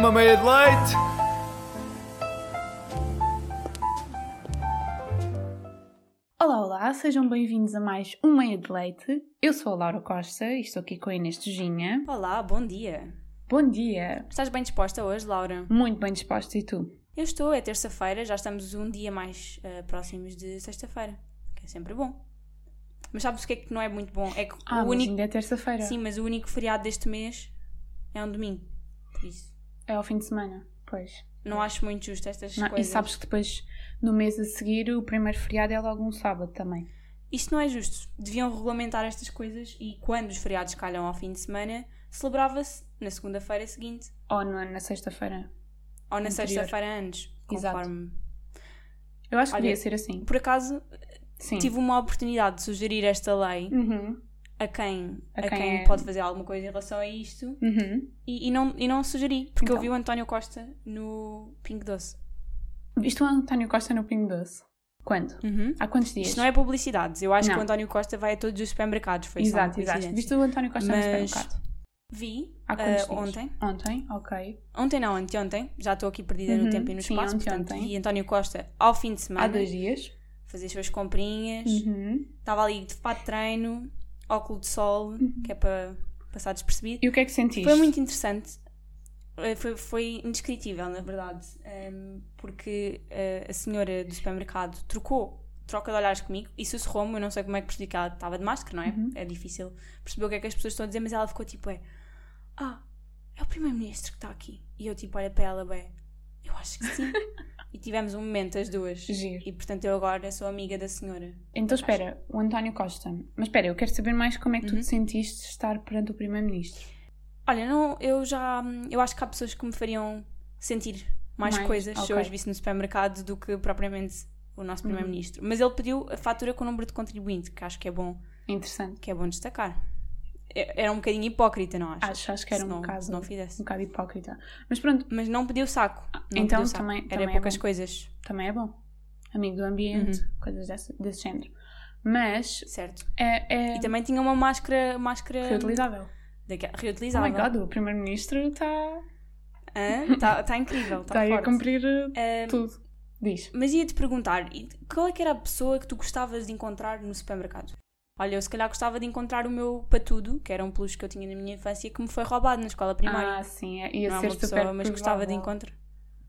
Uma meia de leite. Olá, olá, sejam bem-vindos a mais um Meia de Leite. Eu sou a Laura Costa e estou aqui com a Inês Tujinha. Olá, bom dia. Bom dia! Estás bem disposta hoje, Laura? Muito bem disposta e tu? Eu estou, é terça-feira, já estamos um dia mais uh, próximos de sexta-feira, que é sempre bom. Mas sabes o que é que não é muito bom? É que Ah, o mas único. ainda é terça-feira. Sim, mas o único feriado deste mês é um domingo. Por isso. É ao fim de semana, pois. Não acho muito justo estas Não, e coisas. sabes que depois, no mês a seguir, o primeiro feriado é logo um sábado também. Isto não é justo. Deviam regulamentar estas coisas e quando os feriados calham ao fim de semana, celebrava-se na segunda-feira seguinte Ou na, na sexta-feira. ou na sexta-feira antes. Exato. Conforme. Eu acho que Olha, devia ser assim. Por acaso, Sim. tive uma oportunidade de sugerir esta lei Uhum. A quem, A a quem quem, é- pode fazer alguma coisa em relação a isto Uhum. e, e não, e não sugeri, porque Então. eu vi o António Costa no Pink Doce. Viste o António Costa no Pingo Doce? Quando? Há quantos dias? Isto não é publicidade, eu acho Não. que o António Costa vai a todos os supermercados, foi Exato, exato. Viste o António Costa no Mas- supermercado? Vi Há quantos ah, dias? ontem, Ontem, ok. ontem não, anteontem, já estou aqui perdida Uhum, no tempo e no sim, espaço, anteontem. portanto vi António Costa ao fim de semana, Há dois dias. fazer as suas comprinhas, Uhum. estava ali de fato de treino, óculos de sol, que é para passar despercebido. E o que é que sentiste? Foi muito interessante. Eh, Foi, foi indescritível, na verdade, ehm, porque eh, a senhora do supermercado trocou, troca de olhares comigo e sussurrou-me. Eu não sei como é que percebi que ela estava de máscara, não é? Uhum. É difícil perceber o que é que as pessoas estão a dizer, mas ela ficou tipo: é, Ah, é o primeiro-ministro que está aqui. E eu, tipo, olha para ela, bem, eu acho que sim. e tivemos um momento, as duas. Giro. E portanto, eu agora sou amiga da senhora. Então espera, o António Costa. Mas espera, eu quero saber mais como é que tu Uhum. te sentiste estar perante o Primeiro-Ministro. Olha, não, eu já. Eu acho que há pessoas que me fariam sentir mais, Mais, coisas se eu as visse no supermercado do que propriamente o nosso Primeiro-Ministro. Mas ele pediu a fatura com o número de contribuinte, que acho que é bom, Interessante. que é bom destacar. É- Era um bocadinho hipócrita, não acho? Acho, acho que era Se um não- bocado, não fizesse. um bocado hipócrita. Mas pronto, Mas não pediu saco. Não então pediu saco. também- Era também é poucas bom. coisas, também é bom. Amigo do ambiente, Uhum. coisas desse, desse género. Mas certo. é, é E também tinha uma máscara. máscara reutilizável. daquela- Oh reutilizável. my god, o Primeiro-Ministro está Está tá incrível. Está tá aí a cumprir Eh, tudo. Diz. Mas ia-te perguntar, qual é que era a pessoa que tu gostavas de encontrar no supermercado? Olha, eu se calhar gostava de encontrar o meu patudo, que era um peluche que eu tinha na minha infância, que me foi roubado na escola primária. Ah, sim, é- ia não é ser uma super pessoa, mas gostava de encontrar.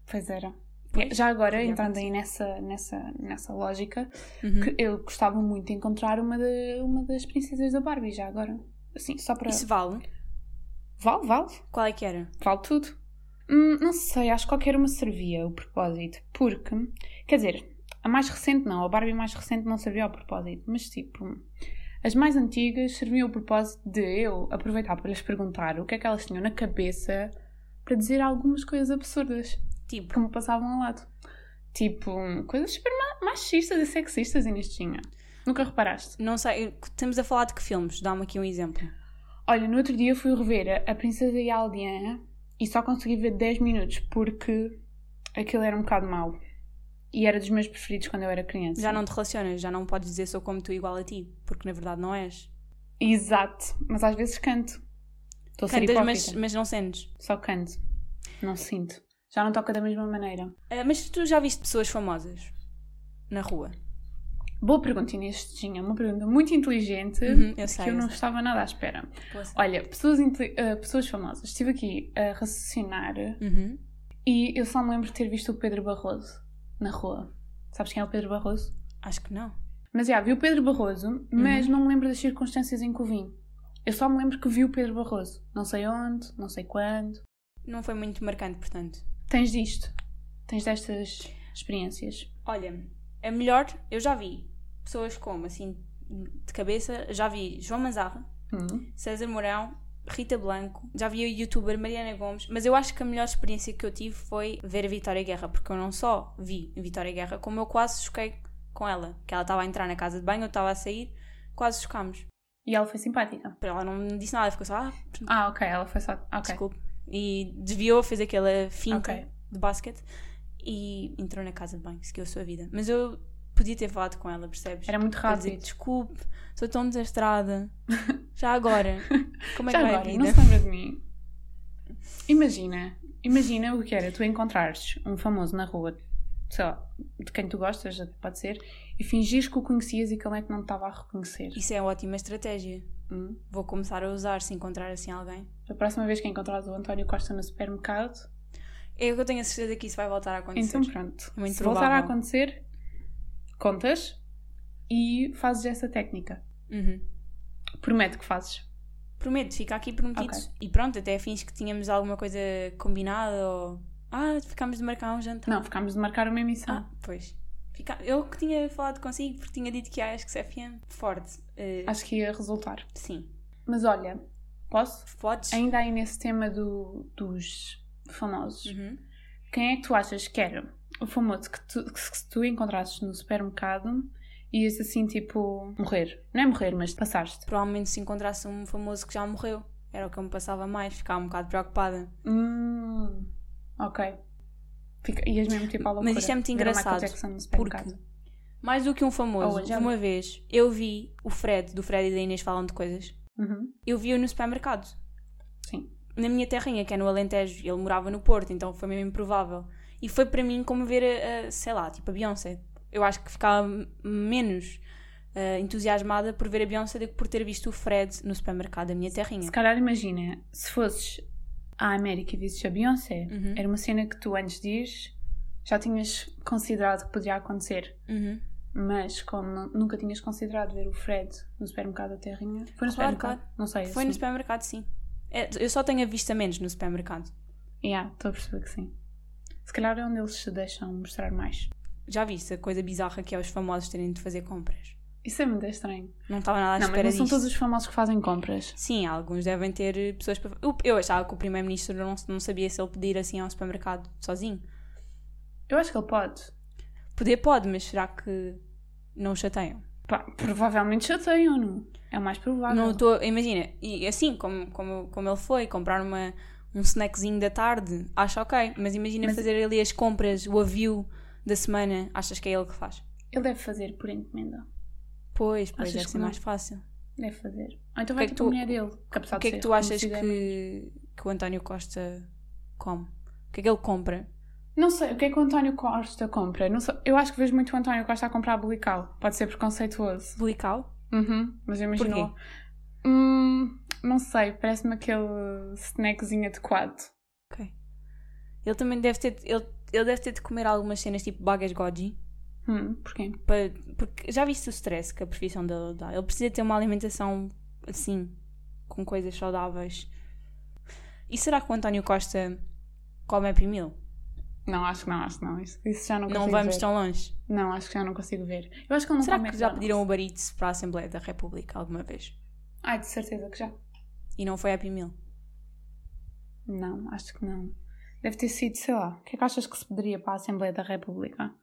Pois era. Pois, Já agora, entrando aí nessa, nessa, nessa lógica, Uhum. eu gostava muito de encontrar uma, de, uma das princesas da Barbie, já agora. Assim, só para. Isso vale? Vale, vale. Qual é que era? Vale tudo. Hum, não sei, acho que qualquer uma servia o propósito. Porque, quer dizer, a mais recente não, a Barbie mais recente não servia ao propósito, mas tipo, as mais antigas serviam o propósito de eu aproveitar para lhes perguntar o que é que elas tinham na cabeça para dizer algumas coisas absurdas Tipo, que me passavam ao lado. Tipo, coisas super ma- machistas e sexistas, Inestinha. Nunca reparaste? não sei, estamos a falar de que filmes? Dá-me aqui um exemplo. Olha, no outro dia fui rever a, a Princesa e a Aldeana e só consegui ver 10 minutos porque aquilo era um bocado mau. E era dos meus preferidos quando eu era criança. Já não te relacionas, já não podes dizer sou como tu igual a ti, porque na verdade não és. Exato, mas às vezes canto. Estou a ser Cantas, hipócrita. mas, mas não sentes. Só canto. Não sinto. Já não toca da mesma maneira. Ah, mas tu já viste pessoas famosas na rua? Boa pergunta, Inês tinha uma pergunta muito inteligente Uhum, eu que sei, eu eu não sei. estava nada à espera. Poxa. Olha, pessoas, eh, pessoas famosas. Estive aqui a raciocinar Uhum. e eu só me lembro de ter visto o Pedro Barroso na rua. Sabes quem é o Pedro Barroso? Acho que não. Mas já, vi o Pedro Barroso, mas Uhum. não me lembro das circunstâncias em que o vi. Eu só me lembro que vi o Pedro Barroso. Não sei onde, não sei quando. Não foi muito marcante, portanto. Tens disto? Tens destas experiências? Olha, a melhor, eu já vi pessoas como, assim, de cabeça, já vi João Manzarra, Hum. César Mourão, Rita Blanco, já vi a youtuber Mariana Gomes, mas eu acho que a melhor experiência que eu tive foi ver a Vitória Guerra, porque eu não só vi a Vitória Guerra, como eu quase choquei com ela, que ela estava a entrar na casa de banho, eu estava a sair, quase chocámos. E ela foi simpática. Ela não me disse nada, ficou só, ah, Ah, ok, ela foi só. Ok. desculpe. E desviou, fez aquela finta Ok. de basquete e entrou na casa de banho, seguiu a sua vida. Mas eu podia ter falado com ela, percebes? Era muito Para dizer, rápido. desculpe, sou tão desastrada. Já agora, como é Já que vai agora, a não vida? se lembra de mim. Imagina, Imagina o que era tu encontrares um famoso na rua, sei lá, de quem tu gostas, pode ser, e fingires que o conhecias e que ele é que não te estava a reconhecer. Isso é ótima estratégia. Hum? Vou começar a usar se encontrar assim alguém. A próxima vez que encontrares o António Costa no supermercado, É que eu tenho a certeza que isso vai voltar a acontecer. então pronto. É muito Se voltar a provável. acontecer, contas e fazes essa técnica. Uhum. Prometo que fazes. Prometo, fica aqui prometido. E pronto, até fins que tínhamos alguma coisa combinada ou. Ah, ficámos de marcar um jantar. Não, ficámos de marcar uma emissão. Ah, pois. Fica... Eu que tinha falado consigo porque tinha dito que a ESC FM forte. Eh, Acho que ia resultar. Sim. Mas olha, posso? Podes? Ainda aí nesse tema do- dos famosos, Uhum. quem é que tu achas que era famoso que tu, que se tu encontrasses no supermercado ias assim tipo morrer? Não é morrer, mas passaste. Provavelmente se encontrasse um famoso que já morreu. Era o que eu me passava mais, ficava um bocado preocupada. Hum, ok. Fica, ias mesmo tipo à loucura. Mas isto é muito engraçado, Porque, mais do que um famoso, Oh, já uma vez eu vi o Fred, do Fred e da Inês falam de coisas. Uhum, Eu vi-o no supermercado. Sim. na minha terrinha, que é no Alentejo, ele morava no Porto, então foi mesmo improvável. E foi para mim como ver, a, a, sei lá, tipo a Beyoncé. Eu acho que ficava menos ah, entusiasmada por ver a Beyoncé do que por ter visto o Fred no supermercado da minha terrinha. Se calhar imagina, se fosses à América e visses a Beyoncé, Uhum. era uma cena que tu antes de ires já tinhas considerado que poderia acontecer. Uhum. Mas como nu- nunca tinhas considerado ver o Fred no supermercado da Terrinha, foi no Claro, supermercado? Não sei. Foi no assim. supermercado, sim. É, eu só tenho avistamentos no supermercado. Yeah, estou a perceber que sim. Se calhar é onde eles se deixam mostrar mais. Já viste a coisa bizarra que é os famosos terem de fazer compras? Isso é muito estranho. Não estava nada à não, mas não são disto. todos os famosos que fazem compras. Sim, alguns devem ter pessoas para. Eu, eu achava que o primeiro-ministro não, não sabia se ele pedir assim ao supermercado sozinho. Eu acho que ele pode. Poder pode, mas será que não o chateiam? Pá, provavelmente chateiam-no. É o mais provável. Não estou. Imagina, e assim como, como, como ele foi comprar uma, um snackzinho da tarde, acho ok. Mas imagina Mas- fazer ali as compras, o avio da semana, achas que é ele que faz? Ele deve fazer por encomenda. Pois, pois Achas deve ser não? mais fácil. Deve fazer. Então vai é que ter com a tu- mulher dele. Que O que é que tu achas conhecida- que, que o António Costa come? O que é que ele compra? Não sei, o que é que o António Costa compra? Não sei. Eu acho que vejo muito o António Costa a comprar bolical. Pode ser preconceituoso. Bulical? Uhum, mas eu imagino. Hum, não sei, parece-me aquele snackzinho adequado. Ok. Ele também deve ter. Ele, ele deve ter de comer algumas cenas tipo bagas goji. Hum, porquê? para- porque já viste o stress que a profissão dele dá? Ele precisa ter uma alimentação assim, com coisas saudáveis. E será que o António Costa come Happy Meal? Não, acho que não, acho que não. Isso, isso já não Não consigo vamos ver. tão longe. Não, acho que já não consigo ver. Eu acho que ele não será que já pediram o Eats para a Assembleia da República alguma vez? Ai, de certeza que já. E não foi Happy Meal? Não, acho que não. Deve ter sido, sei lá. O que é que achas que se poderia para a Assembleia da República?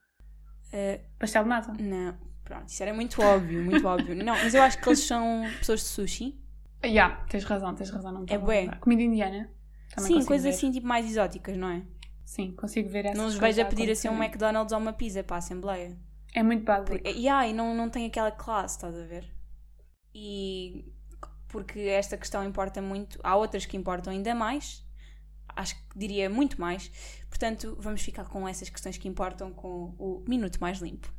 Eh, Pastel de nata? não, pronto, isso era muito óbvio, muito óbvio. Não, mas eu acho que eles são pessoas de sushi. Já, tens razão, tens razão. Não É a bué. Comida indiana? Também Sim, coisas ver. assim tipo mais exóticas, não é? Sim, consigo ver essa não os vejo a pedir assim um McDonald's ou uma pizza para a Assembleia. É muito básico. Por- E, ah, e não, não tem aquela classe, estás a ver? E porque esta questão importa muito, há outras que importam ainda mais, acho que diria muito mais. Portanto, vamos ficar com essas questões que importam com o Minuto Mais Limpo.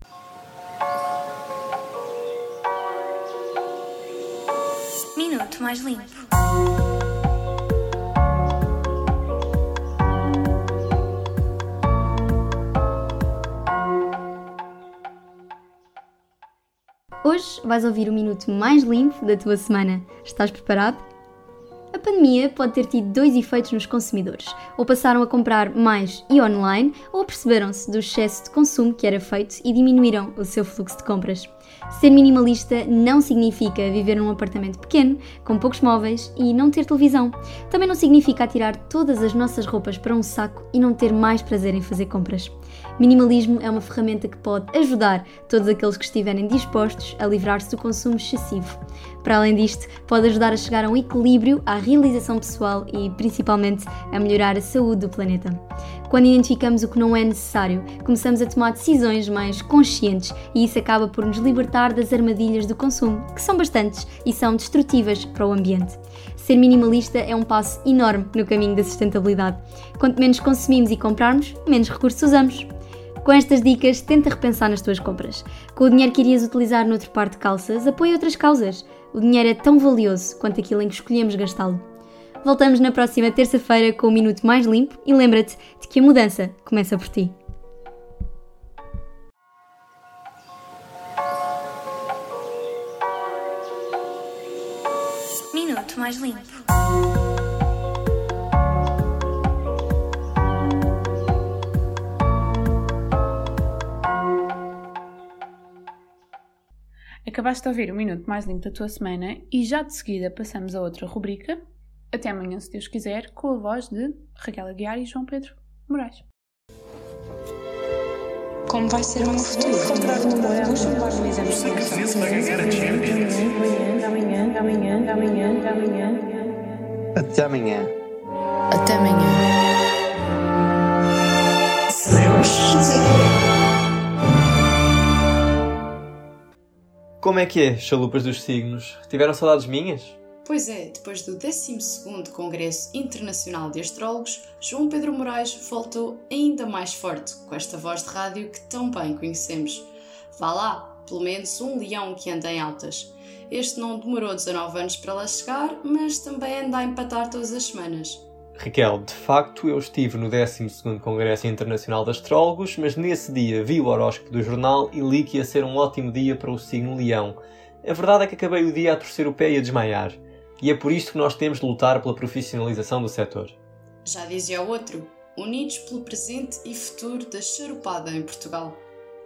Minuto mais limpo. Hoje vais ouvir o minuto mais limpo da tua semana. Estás preparado? A pandemia pode ter tido dois efeitos nos consumidores. Ou passaram a comprar mais e online, ou perceberam-se do excesso de consumo que era feito e diminuíram o seu fluxo de compras. Ser minimalista não significa viver num apartamento pequeno, com poucos móveis e não ter televisão. Também não significa atirar todas as nossas roupas para um saco e não ter mais prazer em fazer compras. Minimalismo é uma ferramenta que pode ajudar todos aqueles que estiverem dispostos a livrar-se do consumo excessivo. Para além disto, pode ajudar a chegar a um equilíbrio, à realização pessoal e, principalmente, a melhorar a saúde do planeta. Quando identificamos o que não é necessário, começamos a tomar decisões mais conscientes e isso acaba por nos libertar das armadilhas do consumo, que são bastantes e são destrutivas para o ambiente. Ser minimalista é um passo enorme no caminho da sustentabilidade. Quanto menos consumimos e comprarmos, menos recursos usamos. Com estas dicas, tenta repensar nas tuas compras. Com o dinheiro que irias utilizar noutro par de calças, apoia outras causas. O dinheiro é tão valioso quanto aquilo em que escolhemos gastá-lo. Voltamos na próxima terça-feira com um minuto mais limpo e lembra-te de que a mudança começa por ti. Minuto mais limpo. Acabaste de ouvir o minuto mais limpo da tua semana e já de seguida passamos a outra rubrica. Até amanhã, se Deus quiser, com a voz de Raquel Aguiar e João Pedro Moraes. Como vai ser o meu futuro? Puxa-me para o exame Até amanhã. Até amanhã. Como é que é, chalupas dos signos? Tiveram saudades minhas? Pois é, depois do 12º Congresso Internacional de Astrólogos, João Pedro Moraes voltou ainda mais forte com esta voz de rádio que tão bem conhecemos. Vá lá, pelo menos um leão que anda em altas. Este não demorou 19 anos para lá chegar, mas também anda a empatar todas as semanas. Raquel, de facto eu estive no 12º Congresso Internacional de Astrólogos, mas nesse dia vi o horóscopo do jornal e li que ia ser um ótimo dia para o signo leão. A verdade é que acabei o dia a torcer o pé e a desmaiar. E é por isto que nós temos de lutar pela profissionalização do setor. Já dizia o outro, unidos pelo presente e futuro da charupada em Portugal.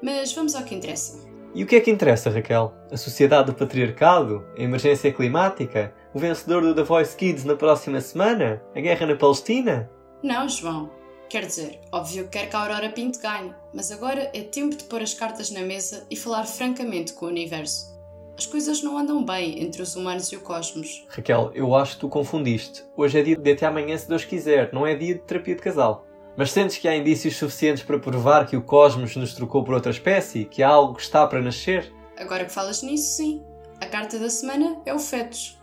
Mas vamos ao que interessa. E o que é que interessa, Raquel? A sociedade do patriarcado? A emergência climática? O vencedor do The Voice Kids na próxima semana? A guerra na Palestina? Não, João. Quer dizer, óbvio que quero que a Aurora Pinto ganhe, mas agora é tempo de pôr as cartas na mesa e falar francamente com o universo. As coisas não andam bem entre os humanos e o cosmos. Raquel, eu acho que tu confundiste. Hoje é dia de até amanhã, se Deus quiser, não é dia de terapia de casal. Mas sentes que há indícios suficientes para provar que o cosmos nos trocou por outra espécie? Que há algo que está para nascer? Agora que falas nisso, sim. A carta da semana é o fetos.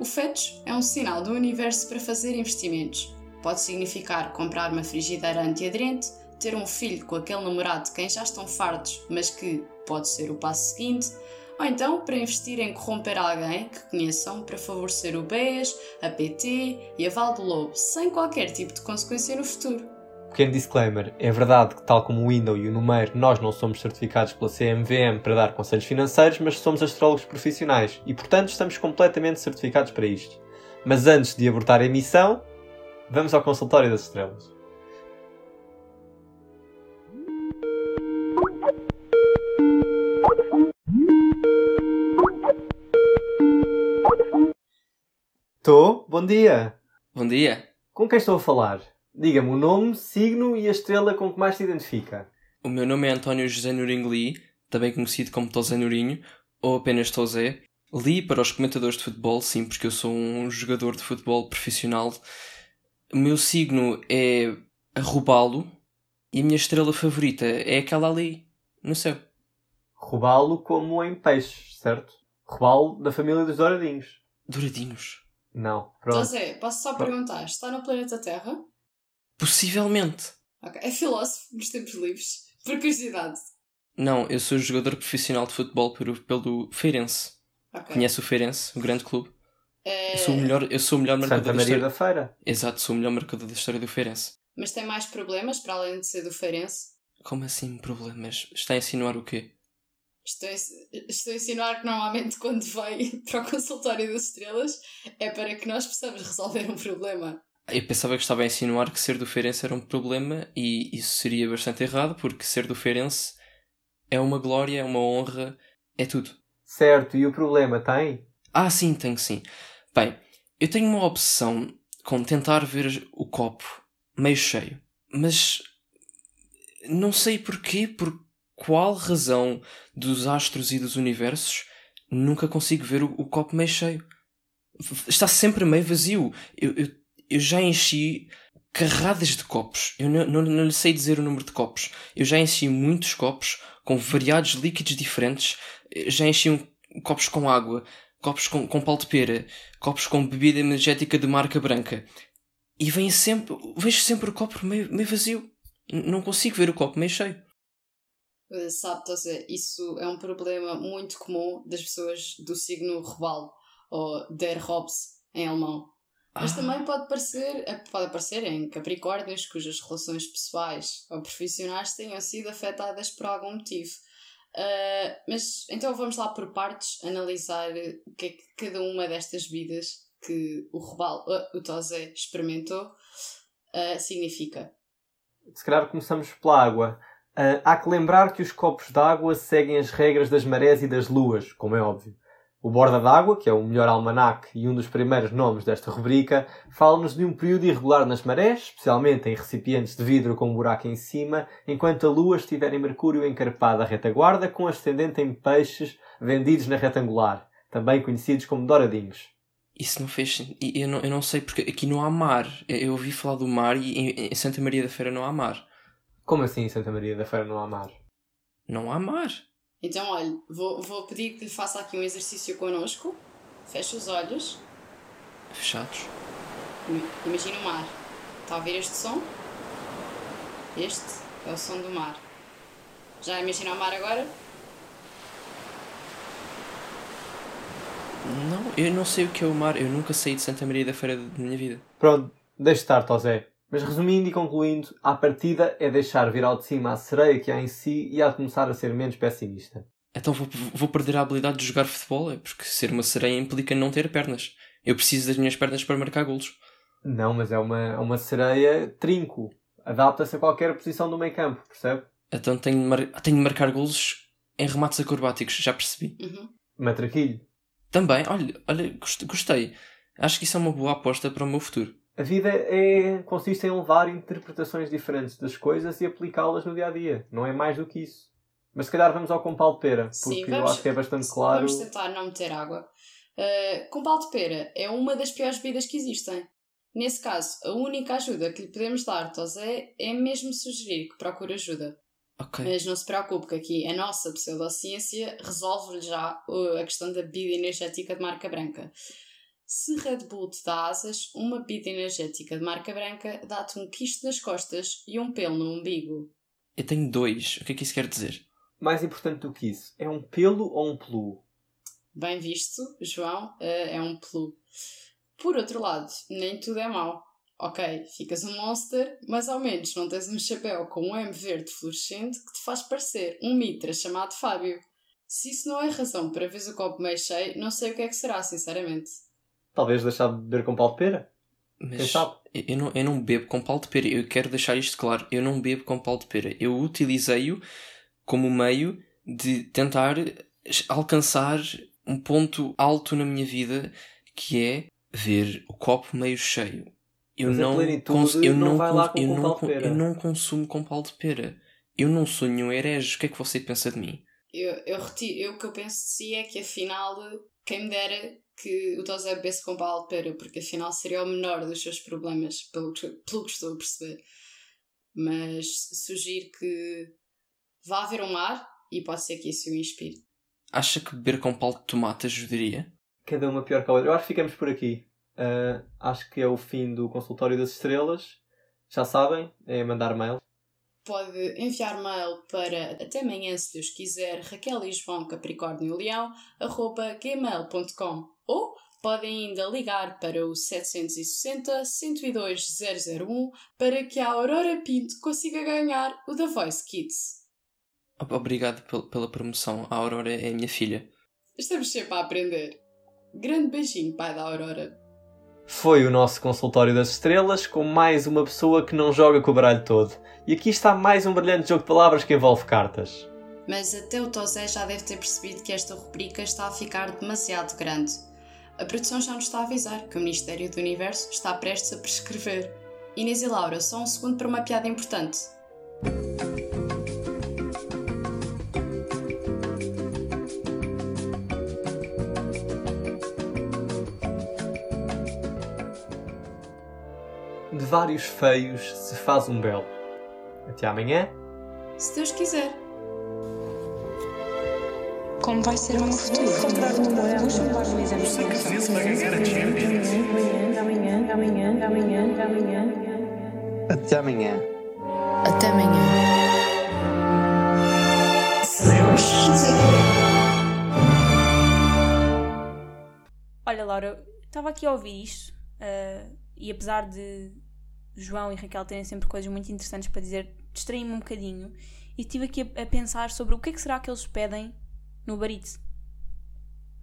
O fetos é um sinal do universo para fazer investimentos. Pode significar comprar uma frigideira antiaderente, ter um filho com aquele namorado de quem já estão fartos, mas que pode ser o passo seguinte, ou então para investir em corromper alguém que conheçam para favorecer o BES, a PT e a Val do Lobo, sem qualquer tipo de consequência no futuro. Pequeno disclaimer, é verdade que tal como o Window e o Numeiro, nós não somos certificados pela CMVM para dar conselhos financeiros, mas somos astrólogos profissionais e, portanto, estamos completamente certificados para isto. Mas antes de abortar a emissão, vamos ao consultório das estrelas. Tô, bom dia. Bom dia. Com quem estou a falar? Diga-me o nome, signo e a estrela com que mais se identifica. O meu nome é António José Nourinho Lee, também conhecido como Tozé Nourinho, ou apenas Tozé. Li para os comentadores de futebol, sim, porque eu sou um jogador de futebol profissional. O meu signo é arrobalo e a minha estrela favorita é aquela ali, no céu. Robalo como em peixes, certo? Robalo da família dos douradinhos. Douradinhos. Não, pronto. José, posso só perguntar, está no planeta Terra? Possivelmente. Ok, é filósofo nos tempos livres. Por curiosidade. Não, eu sou jogador profissional de futebol pelo, pelo Feirense. Ok. Conhece o Feirense, o grande clube? É, Eu sou o melhor, eu sou o melhor marcador Santa da Maria história. da Feira. Exato, sou o melhor marcador da história do Feirense. Mas tem mais problemas para além de ser do Feirense? Como assim problemas? Está a insinuar o quê? Estou a, estou a insinuar que normalmente quando vai para o consultório das estrelas é para que nós possamos resolver um problema. Eu pensava que estava a insinuar que ser do Feirense era um problema e isso seria bastante errado porque ser do Feirense é uma glória, é uma honra, é tudo. Certo, e o problema tem? Ah, sim, tenho sim. Bem, eu tenho uma obsessão com tentar ver o copo meio cheio, mas não sei porquê, por qual razão dos astros e dos universos nunca consigo ver o, o copo meio cheio. Está sempre meio vazio. Eu, eu, eu já enchi carradas de copos. Eu não, não, não lhe sei dizer o número de copos. Eu já enchi muitos copos com variados líquidos diferentes já enchiam copos com água, copos com, com pau de pera, copos com bebida energética de marca branca. E vem sempre, vejo sempre o copo meio, meio vazio. Não consigo ver o copo meio cheio. Uh, Sabe, Tosa, isso é um problema muito comum das pessoas do signo Robalo, ou Der Hobbs em alemão. Mas Ah. também pode parecer, eh, pode aparecer em Capricórnios cujas relações pessoais ou profissionais tenham sido afetadas por algum motivo. Uh, mas então vamos lá por partes analisar o que é que cada uma destas vidas que o Robalo, uh, o Tosé experimentou uh, significa. Se calhar começamos pela água. Ah, há que lembrar que os copos d'água seguem as regras das marés e das luas, como é óbvio. O Borda d'Água, que é o melhor almanaque e um dos primeiros nomes desta rubrica, fala-nos de um período irregular nas marés, especialmente em recipientes de vidro com um buraco em cima, enquanto a lua estiver em Mercúrio encarpada à retaguarda, com ascendente em peixes vendidos na retangular, também conhecidos como douradinhos. Isso não fez Eu não, eu não sei porque aqui não há mar. Eu ouvi falar do mar e em Santa Maria da Feira não há mar. Como assim em Santa Maria da Feira não há mar? Não há mar. Então, olha, vou, vou pedir que lhe faça aqui um exercício connosco. Feche os olhos. Fechados. Im- Imagina o mar. Está a ouvir este som? Este é o som do mar. Já imagina o mar agora? Não, eu não sei o que é o mar. Eu nunca saí de Santa Maria da Feira da minha vida. Pronto, deixe estar, Tosé. Mas resumindo e concluindo, a partida é deixar vir ao de cima a sereia que há em si e há de começar a ser menos pessimista. Então vou, vou perder a habilidade de jogar futebol, é porque ser uma sereia implica não ter pernas. Eu preciso das minhas pernas para marcar golos. Não, mas é uma, é uma sereia trinco. Adapta-se a qualquer posição do meio campo, percebe? Então tenho de, mar... tenho de marcar golos em remates acrobáticos, já percebi. Uhum. Matraquilho. Também, olha, olha, gost- gostei. Acho que isso é uma boa aposta para o meu futuro. A vida é, consiste em levar interpretações diferentes das coisas e aplicá-las no dia a dia. Não é mais do que isso. Mas se calhar vamos ao compal de pera, porque Sim, eu acho que é bastante claro. Vamos tentar não meter água. Uh, com pau de pera é uma das piores bebidas que existem. Nesse caso, a única ajuda que lhe podemos dar, Tosé, é mesmo sugerir que procure ajuda. Ok. Mas não se preocupe que aqui a nossa pseudociência resolve-lhe já uh, a questão da bebida energética de marca branca. Se Red Bull te dá asas, uma bebida energética de marca branca dá-te um quisto nas costas e um pelo no umbigo. Eu tenho dois. O que é que isso quer dizer? Mais importante do que isso, é um pelo ou um pelu? Bem visto, João, eh, é um pelu. Por outro lado, nem tudo é mau. Ok, ficas um monster, mas ao menos não tens um chapéu com um M verde fluorescente que te faz parecer um mitra chamado Fábio. Se isso não é razão para veres o copo meio cheio, não sei o que é que será, sinceramente. Talvez deixar de beber com pau de pera? Quem Mas sabe? eu não, eu não bebo com pau de pera. Eu quero deixar isto claro. Eu não bebo com pau de pera. Eu utilizei-o como meio de tentar alcançar um ponto alto na minha vida que é ver o copo meio cheio. Eu não, cons- eu não não, eu, com não, eu não consumo com pau de pera. Eu não sou nenhum herege. O que é que você pensa de mim? Eu, eu retiro, eu, o que eu penso de si é que afinal, quem me dera que o Tosé bebesse com pau de pera, porque afinal seria o menor dos seus problemas, pelo que, pelo que estou a perceber. Mas sugiro que vá haver um mar e pode ser que isso o inspire. Acha que beber com pau de tomate ajudaria? Cada uma pior que a outra. Eu acho que ficamos por aqui. Ah, acho que é o fim do consultório das estrelas. Já sabem, é mandar mail. Pode enviar mail para até amanhã, se Deus quiser, Raquel e João Capricórnio Leão, arroba gmail.com ou podem ainda ligar para o 760 102 001 para que a Aurora Pinto consiga ganhar o The Voice Kids. Ob- Obrigado pel- pela promoção. A Aurora é a minha filha. Estamos sempre a aprender. Grande beijinho, pai da Aurora. Foi o nosso consultório das estrelas com mais uma pessoa que não joga com o baralho todo. E aqui está mais um brilhante jogo de palavras que envolve cartas. Mas até o Tosé já deve ter percebido que esta rubrica está a ficar demasiado grande. A produção já nos está a avisar que o Ministério do Universo está prestes a prescrever. Inês e Laura, só um segundo para uma piada importante. De vários feios se faz um belo. Até amanhã. Se Deus quiser. Como vai ser o meu futuro? Um. Até amanhã. Até amanhã. Olha, Laura, estava aqui a ouvir isto uh, e apesar de João e Raquel terem sempre coisas muito interessantes para dizer, distraí-me um bocadinho e estive aqui a, a, pensar sobre o que é que será que eles pedem no barite.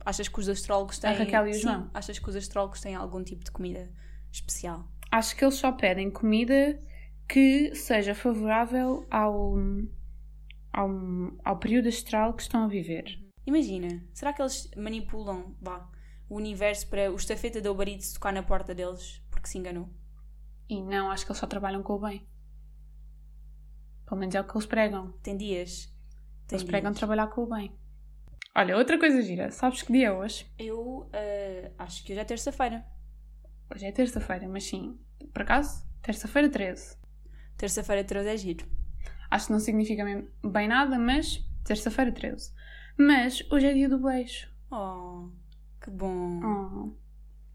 Achas que os astrólogos têm. A Raquel e o Sim, João? Achas que os astrólogos têm algum tipo de comida especial? Acho que eles só pedem comida que seja favorável ao, ao, ao período astral que estão a viver. Imagina, será que eles manipulam vá, o universo para o estafeta Uber Eats tocar na porta deles porque se enganou? E não, acho que eles só trabalham com o bem. Pelo menos é o que eles pregam. Tem dias. Tem Eles pregam dias. trabalhar com o bem. Olha, outra coisa gira. Sabes que dia é hoje? Eu uh, acho que hoje é terça-feira. Hoje é terça-feira, mas sim. Por acaso? Terça-feira 13. Terça-feira 13 é giro. Acho que não significa bem nada, mas terça-feira 13. Mas hoje é dia do beijo. Oh, que bom. Oh.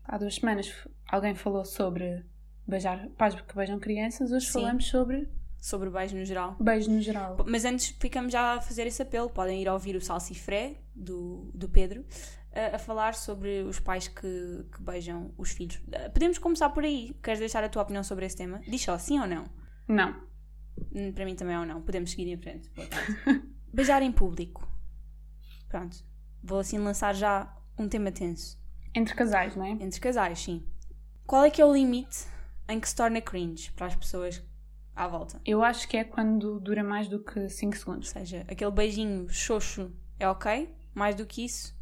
Há duas semanas alguém falou sobre beijar pais que beijam crianças. Hoje Sim. falamos sobre Sobre beijo no geral. beijo no geral. Mas antes ficamos já a fazer esse apelo. Podem ir ouvir o Salsifré do, do Pedro a, a falar sobre os pais que, que beijam os filhos. Uh, Podemos começar por aí. Queres deixar a tua opinião sobre esse tema? Diz só sim ou não. Não. Hum, Para mim também é ou não. Podemos seguir em frente. Beijar em público. Pronto. Vou assim lançar já um tema tenso. Entre casais, não é? Entre casais, sim. Qual é que é o limite em que se torna cringe para as pessoas à volta? Eu acho que é quando dura mais do que 5 Ou segundos. seja, aquele beijinho xoxo é ok, mais do que isso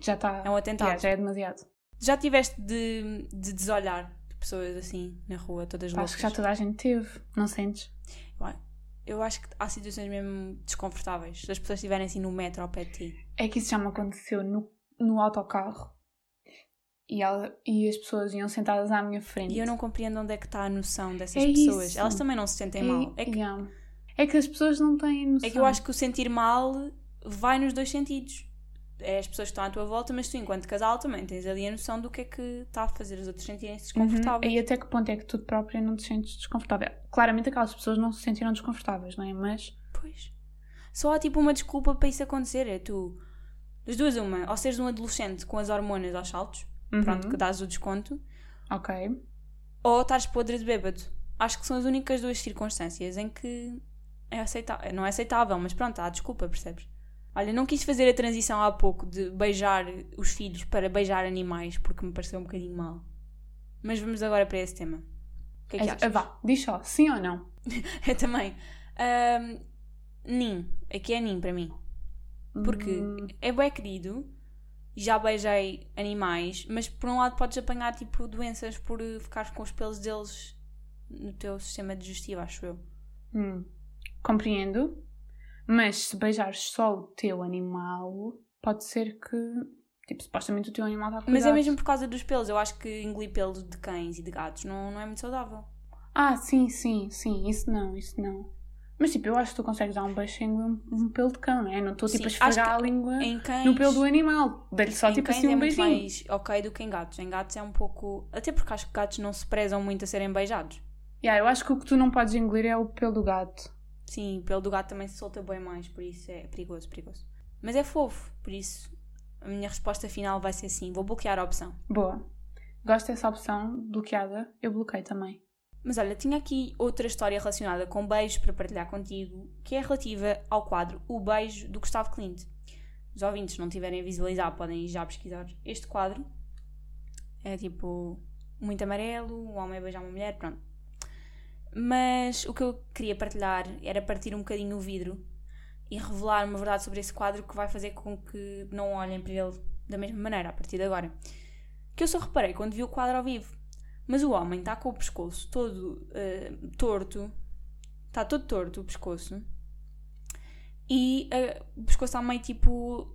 Já está. é um atentado. Já, já é demasiado. Já tiveste de, de desolhar de pessoas assim na rua, todas loucas? Acho que já toda a gente teve. Não sentes? Eu acho que há situações mesmo desconfortáveis. Se as pessoas estiverem assim no metro ao pé de ti. É que isso já me aconteceu no, no autocarro. E, ela, e as pessoas iam sentadas à minha frente. E eu não compreendo onde é que está a noção dessas É pessoas. isso. Elas também não se sentem mal. É que, yeah. é que as pessoas não têm noção. é que eu acho que o sentir mal vai nos dois sentidos. É as pessoas que estão à tua volta, mas tu, enquanto casal, também tens ali a noção do que é que está a fazer os outros sentirem-se Uhum. desconfortáveis. E até que ponto é que tu própria não te sentes desconfortável? Claramente aquelas pessoas não se sentiram desconfortáveis, não é? Mas Pois. Só há tipo uma desculpa para isso acontecer. É tu, das duas, uma, ou seres um adolescente com as hormonas aos saltos, Uhum. pronto, que dás o desconto, ok. ou estás podre de bêbado. Acho que são as únicas duas circunstâncias em que é aceitável. Não é aceitável, mas pronto, há desculpa, percebes? Olha, não quis fazer a transição há pouco de beijar os filhos para beijar animais, porque me pareceu um bocadinho mal. Mas vamos agora para esse tema. O que é que É- achas? vá, diz só, sim ou não? Eu também. Ahm, nin. Aqui é nin para mim. Porque Hum, é bem querido. Já beijei animais, mas por um lado podes apanhar tipo doenças por eh, ficar com os pelos deles no teu sistema digestivo, acho eu. hum, compreendo. Mas se beijares só o teu animal, pode ser que, tipo, supostamente o teu animal está a Mas é mesmo por causa dos pelos. Eu acho que engolir pelos de cães e de gatos não, não é muito saudável. Ah, sim, sim, sim, isso não, isso não. Mas tipo, eu acho que tu consegues dar um beijo sem um, um pelo de cão, não é? Não estou tipo a esfregar a língua cães, no pelo do animal. Dei-lhe só em tipo cães assim é um muito beijinho. mais ok do que em gatos. Em gatos é um pouco. Até porque acho que gatos não se prezam muito a serem beijados. Yeah, eu acho que o que tu não podes engolir é o pelo do gato. Sim, o pelo do gato também se solta bem mais, por isso é perigoso, perigoso. Mas é fofo, por isso a minha resposta final vai ser sim. Vou bloquear a opção. Boa. Gosto dessa opção bloqueada. Eu bloqueei também. Mas olha, tinha aqui outra história relacionada com beijos para partilhar contigo, que é relativa ao quadro O Beijo do Gustavo Clint. Os ouvintes não tiverem a visualizar, podem já pesquisar este quadro. É tipo muito amarelo, um homem a beijar uma mulher, pronto. Mas o que eu queria partilhar era partir um bocadinho o vidro e revelar uma verdade sobre esse quadro que vai fazer com que não olhem para ele da mesma maneira a partir de agora. Que eu só reparei quando vi o quadro ao vivo. Mas o homem está com o pescoço todo eh, torto, está todo torto o pescoço, e eh, o pescoço está meio tipo.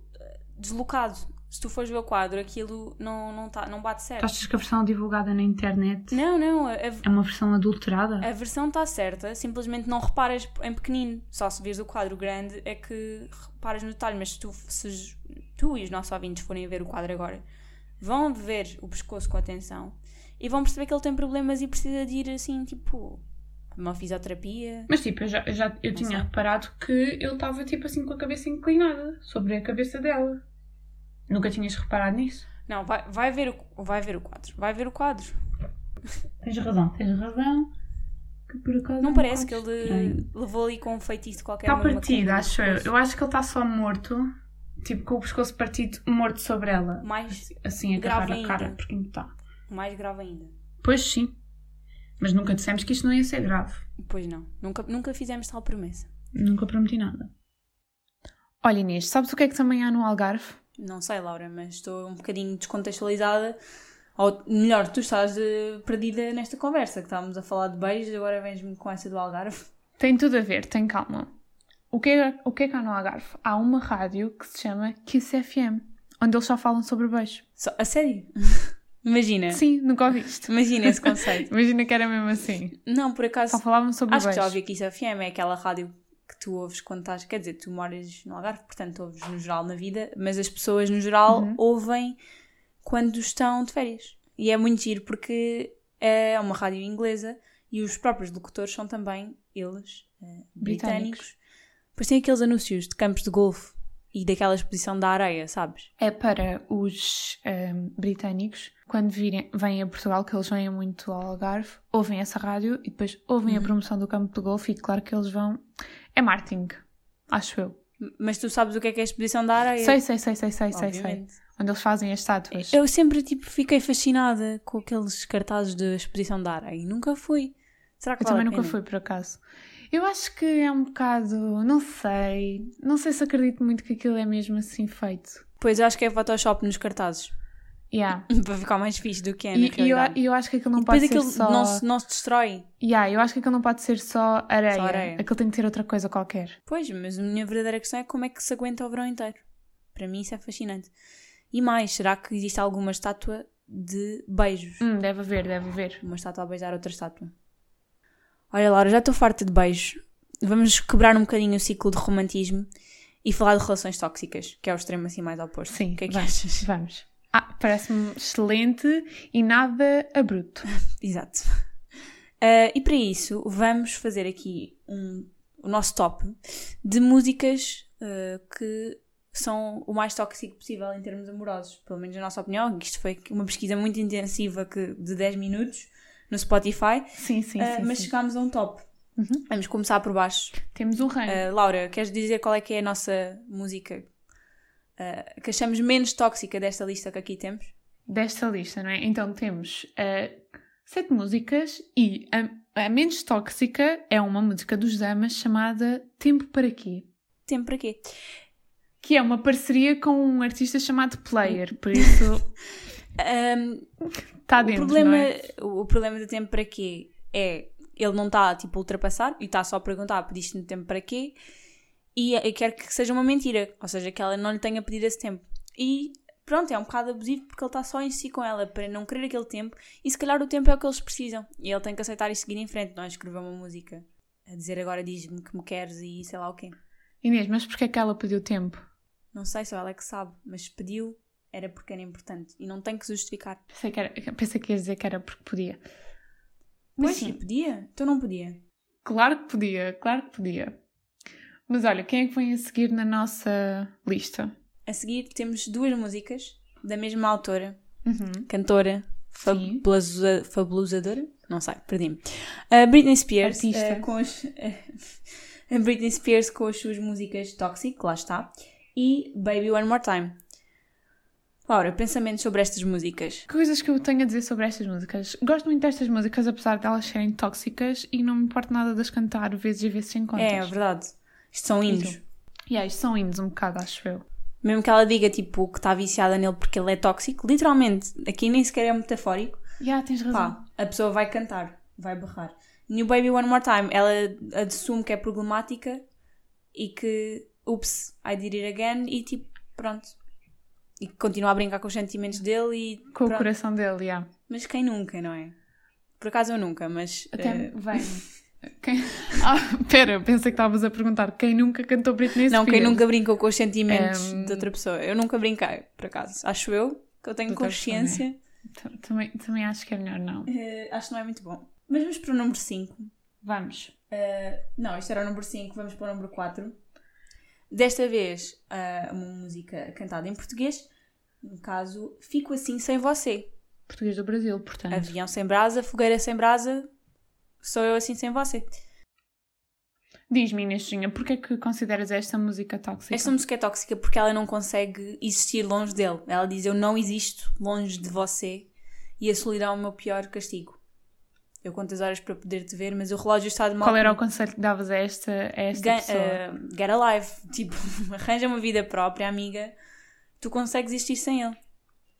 deslocado. Se tu fores ver o quadro, aquilo não, não, tá, não bate certo. Achas que a versão divulgada na internet Não, não, a, é uma versão adulterada? a versão está certa, simplesmente não reparas em pequenino. Só se vires o quadro grande é que reparas no detalhe. Mas se tu, se tu e os nossos ouvintes forem ver o quadro agora, vão ver o pescoço com atenção e vão perceber que ele tem problemas e precisa de ir assim, tipo, uma fisioterapia. Mas tipo, eu, já, eu já eu tinha sei. reparado que ele estava tipo assim com a cabeça inclinada sobre a cabeça dela. Nunca tinhas reparado nisso? Não, vai, vai, ver o, vai ver o quadro. Vai ver o quadro. Tens razão, tens razão. Que por acaso Não parece que ele estranho. levou ali com um feitiço qualquer. Está partido, acho eu. Eu acho que ele está só morto, tipo com o pescoço partido, morto sobre ela. Mais, Assim, a grave a cara, porque não está. Mais grave ainda. Pois sim. Mas nunca dissemos que isto não ia ser grave. Pois não. Nunca, nunca fizemos tal promessa. Nunca prometi nada. Olha Inês, sabes o que é que também há no Algarve? Não sei, Laura, mas estou um bocadinho descontextualizada. Ou melhor, tu estás eh, perdida nesta conversa, que estávamos a falar de beijos, agora vens-me com essa do Algarve. Tem tudo a ver, tem calma. O que, é, o que é que há no Algarve? Há uma rádio que se chama Kiss FM, onde eles só falam sobre beijo. Só- a sério? Imagina. Sim, nunca ouviste. Imagina esse conceito. Imagina que era mesmo assim. Não, por acaso. Só falavam sobre Acho que já ouvi que isso FM é aquela rádio que tu ouves quando estás. Quer dizer, tu moras no Algarve, portanto ouves no geral na vida, mas as pessoas no geral Uhum. ouvem quando estão de férias. E é muito giro porque é uma rádio inglesa e os próprios locutores são também eles, eh, britânicos. Depois tem aqueles anúncios de campos de golfe e daquela exposição da areia, sabes? É para os ehm, britânicos, quando virem, vêm a Portugal, que eles vêm muito ao Algarve, ouvem essa rádio e depois ouvem a Uhum. promoção do campo de golfe e claro que eles vão... É marketing, acho eu. Mas tu sabes o que é que é a exposição da areia? Sei, sei, sei, sei, sei, sei, sei. Obviamente. Onde eles fazem as estátuas. Eu sempre tipo, fiquei fascinada com aqueles cartazes de exposição da areia e nunca fui. Será que Eu vale também a nunca fui, por acaso. Eu acho que é um bocado. Não sei. Não sei se acredito muito que aquilo é mesmo assim feito. Pois eu acho que é Photoshop nos cartazes. Yeah. Para ficar mais fixe do que é na e eu, realidade. e eu acho que aquilo não E pode ser só. não, se, não se destrói. Yeah, eu acho que aquilo não pode ser só areia. Só areia. Aquilo tem que ter outra coisa qualquer. Pois, mas a minha verdadeira questão é como é que se aguenta o verão inteiro. Para mim isso é fascinante. E mais, será que existe alguma estátua de beijos? Hum, deve haver, deve haver. Uma estátua a beijar outra estátua. Olha, Laura, já estou farta de beijos. Vamos quebrar um bocadinho o ciclo de romantismo e falar de relações tóxicas, que é o extremo assim mais oposto. Sim, O que é que vamos, achas? Vamos. Ah, parece-me excelente e nada abrupto. Exato. Ah, e para isso, vamos fazer aqui um, o nosso top de músicas ah, que são o mais tóxico possível em termos amorosos. Pelo menos na nossa opinião. Isto foi uma pesquisa muito intensiva que, de 10 minutos no Spotify. Sim, sim, Ah, sim. mas sim. chegámos a um top. Uhum. Vamos começar por baixo. Temos um ranking. Ah, Laura, queres dizer qual é que é a nossa música ah, que achamos menos tóxica desta lista que aqui temos? desta lista, não é? Então temos eh, sete músicas e a, a menos tóxica é uma música dos Damas chamada Tempo para Quê? Tempo para quê? Que é uma parceria com um artista chamado Player, por isso está o, dentro, problema, não é? o o problema do tempo para quê é ele não está tipo a ultrapassar e está só a perguntar pediste-me tempo para quê e eu quero que seja uma mentira, ou seja, que ela não lhe tenha pedido esse tempo. E pronto, é um bocado abusivo porque ele está só em si com ela para não querer aquele tempo e se calhar o tempo é o que eles precisam e ele tem que aceitar e seguir em frente, não é escrever uma música a dizer agora diz-me que me queres e sei lá o quê. Inês, mas porquê é que ela pediu tempo? Não sei, só ela é que sabe, mas pediu era porque era importante e não tem que se justificar. Pensei que, era, pensei que ia dizer que era porque podia. Pois sim. sim, podia, então não podia. Claro que podia, claro que podia. Mas olha, quem é que vem a seguir na nossa lista? A seguir temos duas músicas da mesma autora, Uhum. cantora, fabulosa, fabulozadora, não sei, perdi-me. A Britney Spears, Artista. eh, com as, a Britney Spears com as suas músicas Toxic, lá está, e Baby One More Time. Laura, pensamentos sobre estas músicas. Coisas que eu tenho a dizer sobre estas músicas. Gosto muito destas músicas, apesar de elas serem tóxicas e não me importa nada de as cantar vezes e vezes sem contas. É, é verdade. Isto são hinos. E aí, são hinos um bocado, acho eu. Mesmo que ela diga, tipo, que está viciada nele porque ele é tóxico, literalmente, aqui nem sequer é metafórico, Já, tens razão. pá, a pessoa vai cantar, vai berrar. New Baby One More Time, ela assume que é problemática e que, ups, I did it again, e tipo, pronto. E continua a brincar com os sentimentos dele e. Com o pronto. coração dele, já. Mas quem nunca, não é? Por acaso eu nunca, mas. Até eh, vem. Quem... Ah, pera, pensei que estavas a perguntar quem nunca cantou Britney Spears. Não, quem nunca brincou com os sentimentos Ehm, de outra pessoa. Eu nunca brinquei, por acaso. Acho eu que eu tenho consciência. Também, também acho que é melhor não. Eh, acho que não é muito bom. Mas vamos para o número 5. Vamos. não, isto era o número 5, vamos para o número 4. Desta vez, eh, uma música cantada em português. No caso, Fico Assim Sem Você. Português do Brasil, portanto. Avião sem brasa, fogueira sem brasa, sou eu assim sem você. Diz-me, Inêsinha, porquê é que consideras esta música tóxica? Esta música é tóxica porque ela não consegue existir longe dele. Ela diz: Eu não existo longe de você e a solidão é o meu pior castigo. Eu conto as horas para poder te ver, mas o relógio está de mal. Qual era o conselho que davas a esta, a esta Ga- pessoa? eh, get alive. Tipo, arranja uma vida própria, amiga. Tu consegues existir sem ele.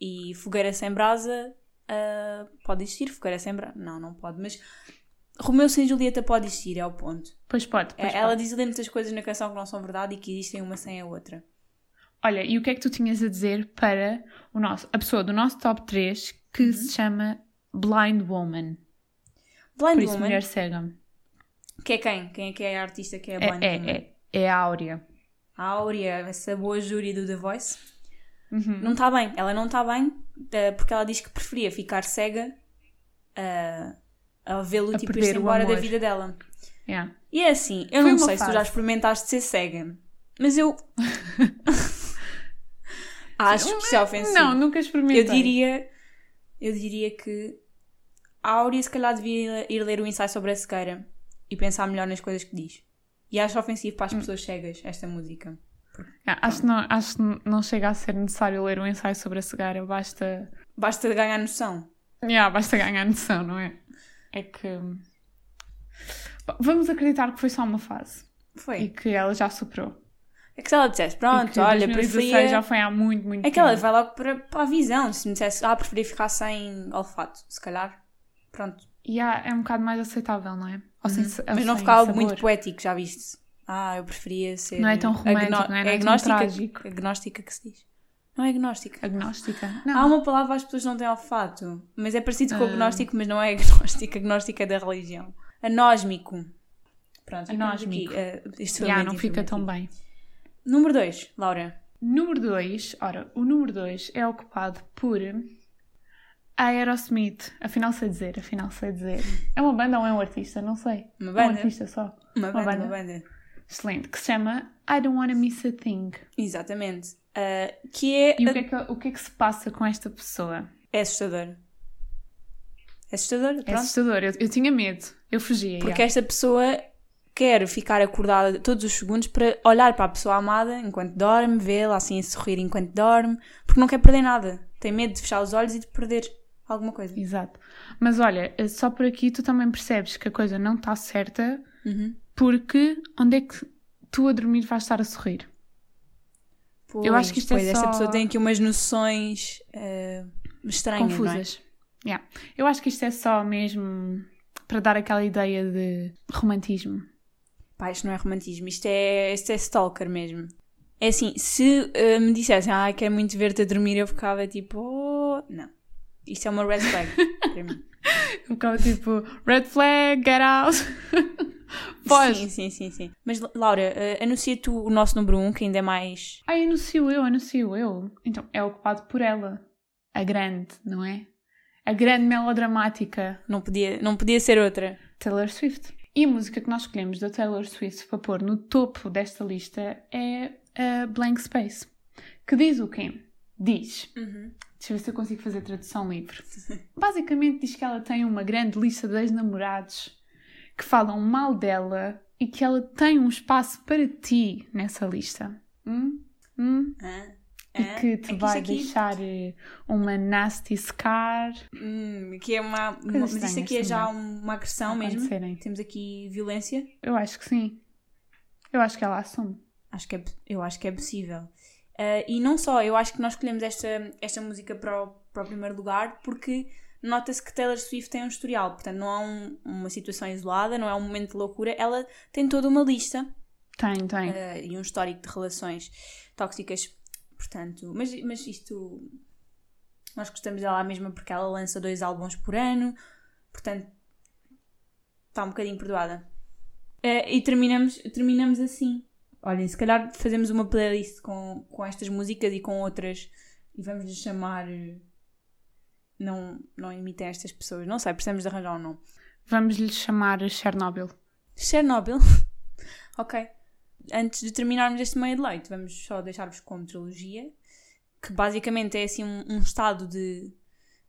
E fogueira sem brasa ah, pode existir. Fogueira sem brasa. Não, não pode. Mas Romeu sem Julieta pode existir, é o ponto. Pois pode, pois É, ela pode. diz ali muitas coisas na canção que não são verdade e que existem uma sem a outra. Olha, e o que é que tu tinhas a dizer para o nosso, a pessoa do nosso top 3 que Uhum. se chama Blind Woman? Blind Por isso, Woman. mulher cega. Que é quem? Quem é que é a artista que é a É, Blind é, Woman? é, é a Áurea. A Áurea, essa boa júri do The Voice. Uhum. Não está bem. Ela não está bem eh, porque ela diz que preferia ficar cega eh, a vê-lo tipo ir embora da vida dela. Yeah. E é assim, eu Foi não sei se tu já fase. experimentaste ser cega, mas eu acho que isso é ofensivo. Não, nunca experimentei. Eu diria, eu diria que a Áurea se calhar devia ir ler o ensaio sobre a cegueira e pensar melhor nas coisas que diz. E acho ofensivo Hum. para as pessoas cegas esta música. Ah, acho, que não, acho que não chega a ser necessário ler um ensaio sobre a cegueira, basta. Basta ganhar noção. Yeah, basta ganhar noção, não é? É que. Bom, Vamos acreditar que foi só uma fase Foi. e que ela já superou. É que se ela dissesse, pronto, olha, 2016 preferia. já foi há muito, muito É que ela vai logo para, para a visão. Se me dissesse, ah, preferia ficar sem olfato, se calhar. Pronto. E há- é um bocado mais aceitável, não é? Ou sem, Uhum. Mas não sem ficava sabor. muito poético, já viste? Ah, eu preferia ser. Não é tão romântico, agno- não é? Não é tão agnóstica, trágico. agnóstica que se diz. Não é agnóstica. Agnóstica? Há uma palavra às pessoas que não têm olfato, mas é parecido com Ah. agnóstico, mas não é agnóstico. Agnóstico é da religião. Anósmico. Pronto, Anósmico. aqui. eh, isto foi Já, muito não fica tão bem. Número 2, Laura. Número 2, ora, o número 2 é ocupado por a Aerosmith. Afinal sei dizer, afinal sei dizer. É uma banda ou é um artista? Não sei. Uma É um banda. artista só. Uma banda, uma banda. Excelente. Que se chama I Don't Wanna Miss a Thing. Exatamente. Ah, que é. E o que é que, o que é que se passa com esta pessoa? É assustador. É assustador, É pronto. assustador. Eu, eu tinha medo. Eu fugia. Porque já. esta pessoa quer ficar acordada todos os segundos para olhar para a pessoa amada enquanto dorme, vê-la assim a sorrir enquanto dorme, porque não quer perder nada. Tem medo de fechar os olhos e de perder alguma coisa. Exato. Mas olha, só por aqui tu também percebes que a coisa não está certa Uhum. porque onde é que tu a dormir vais estar a sorrir? Eu acho que isto é pois, esta só- pessoa tem aqui umas noções eh, estranhas, é? confusas. Yeah. Eu acho que isto é só mesmo para dar aquela ideia de romantismo. Pá, isto não é romantismo, isto é, isto é stalker mesmo. É assim, se eh, me dissessem, ah, quero muito ver-te a dormir, eu ficava tipo, oh, não. Isto é uma red flag para mim. Eu ficava tipo, red flag, get out. Foge. Sim, sim, sim, sim. Mas Laura, eh, anuncia tu o nosso número 1, um, que ainda é mais. Ai, anuncio eu, anuncio eu. Então, é ocupado por ela. A grande, não é? A grande melodramática Não podia, não podia ser outra. Taylor Swift. E a música que nós escolhemos da Taylor Swift para pôr no topo desta lista é a Blank Space. Que diz o quê? Diz. Deixa eu ver se eu consigo fazer tradução livre. Basicamente diz que ela tem uma grande lista de ex-namorados que falam mal dela e que ela tem um espaço para ti nessa lista. Hum? Hum? E Ah, que é te que vai deixar eh, uma nasty scar. Hum, que é uma. mas isto aqui é já uma agressão a mesmo. Temos aqui violência. Eu acho que sim. Eu acho que ela assume. Acho que é, eu acho que é possível. Ah, e não só, eu acho que nós escolhemos esta, esta música para o, para o primeiro lugar porque nota-se que Taylor Swift tem um historial, portanto não é um- uma situação isolada, não é um momento de loucura, ela tem toda uma lista Tem, tem. ah, e um histórico de relações tóxicas. Portanto, mas, mas isto. Nós gostamos dela mesmo porque ela lança dois álbuns por ano. Portanto, está um bocadinho perdoada. Eh, e terminamos, terminamos assim. Olhem, se calhar fazemos uma playlist com, com estas músicas e com outras e vamos lhe chamar. eh, Não, não imitem estas pessoas. Não sei, precisamos de arranjar um nome. Vamos lhe chamar Chernobyl. Chernobyl. ok. Antes de terminarmos este meio de leite, vamos só deixar-vos como trilogia, que basicamente é assim um, um estado de,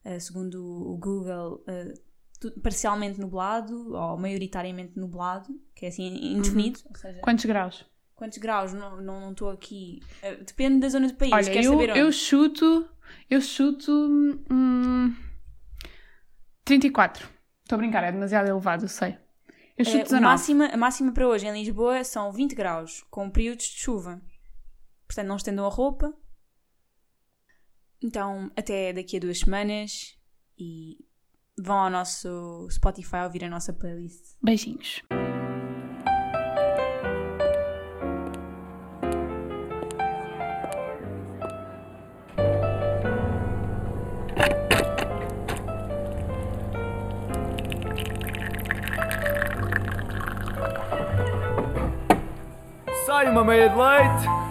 eh, segundo o Google, tu- parcialmente nublado ou maioritariamente nublado, que é assim indefinido. Ou seja, Quantos graus? Quantos graus? Não estou não, estou aqui. eh, depende da zona do país. Olha, Queres eu, saber onde? eu chuto. Eu chuto. Hum, 34. Estou a brincar, é demasiado elevado, eu sei. Eu chuto Eh, o 19. máxima, a máxima para hoje em Lisboa são 20 graus, com períodos de chuva. Portanto, não estendam a roupa. Então, até daqui a duas semanas e vão ao nosso Spotify ouvir a nossa playlist. Beijinhos. Sai uma meia de leite.